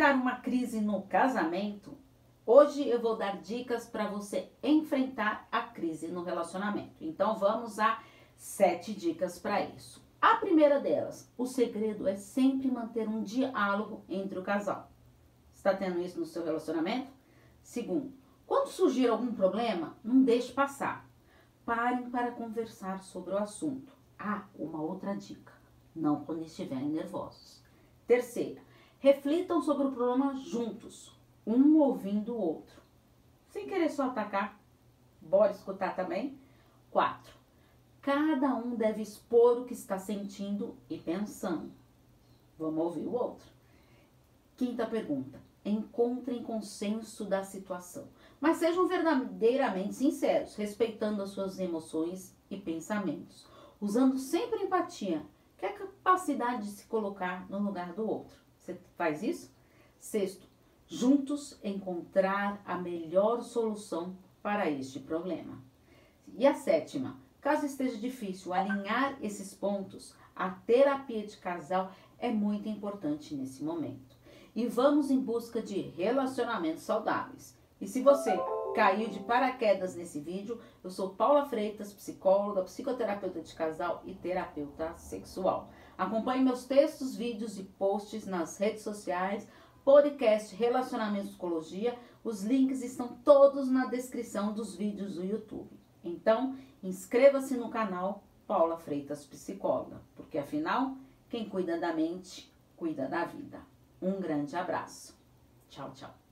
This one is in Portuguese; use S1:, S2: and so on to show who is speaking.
S1: enfrentar uma crise no casamento? Hoje eu vou dar dicas para você enfrentar a crise no relacionamento. Então vamos a sete dicas para isso. A primeira delas, o segredo é sempre manter um diálogo entre o casal. Está tendo isso no seu relacionamento? Segundo, quando surgir algum problema, não deixe passar. Parem para conversar sobre o assunto. Ah, uma outra dica: não quando estiverem nervosos. Terceira, reflitam sobre o problema juntos, um ouvindo o outro. Sem querer só atacar. Bora escutar também? Quatro, cada um deve expor o que está sentindo e pensando. Vamos ouvir o outro. Quinta pergunta: encontrem consenso da situação, mas sejam verdadeiramente sinceros, respeitando as suas emoções e pensamentos, usando sempre empatia, que é a capacidade de se colocar no lugar do outro. Você faz isso? Sexto, juntos encontrar a melhor solução para este problema. E a sétima, caso esteja difícil alinhar esses pontos, a terapia de casal é muito importante nesse momento e vamos em busca de relacionamentos saudáveis. E se você caiu de paraquedas nesse vídeo, eu sou Paula Freitas, psicóloga, psicoterapeuta de casal e terapeuta sexual. Acompanhe meus textos, vídeos e posts nas redes sociais, podcast Relacionamento Psicologia. Os links estão todos na descrição dos vídeos do YouTube. Então, inscreva-se no canal Paula Freitas Psicóloga, porque afinal, quem cuida da mente, cuida da vida. Um grande abraço. Tchau, tchau.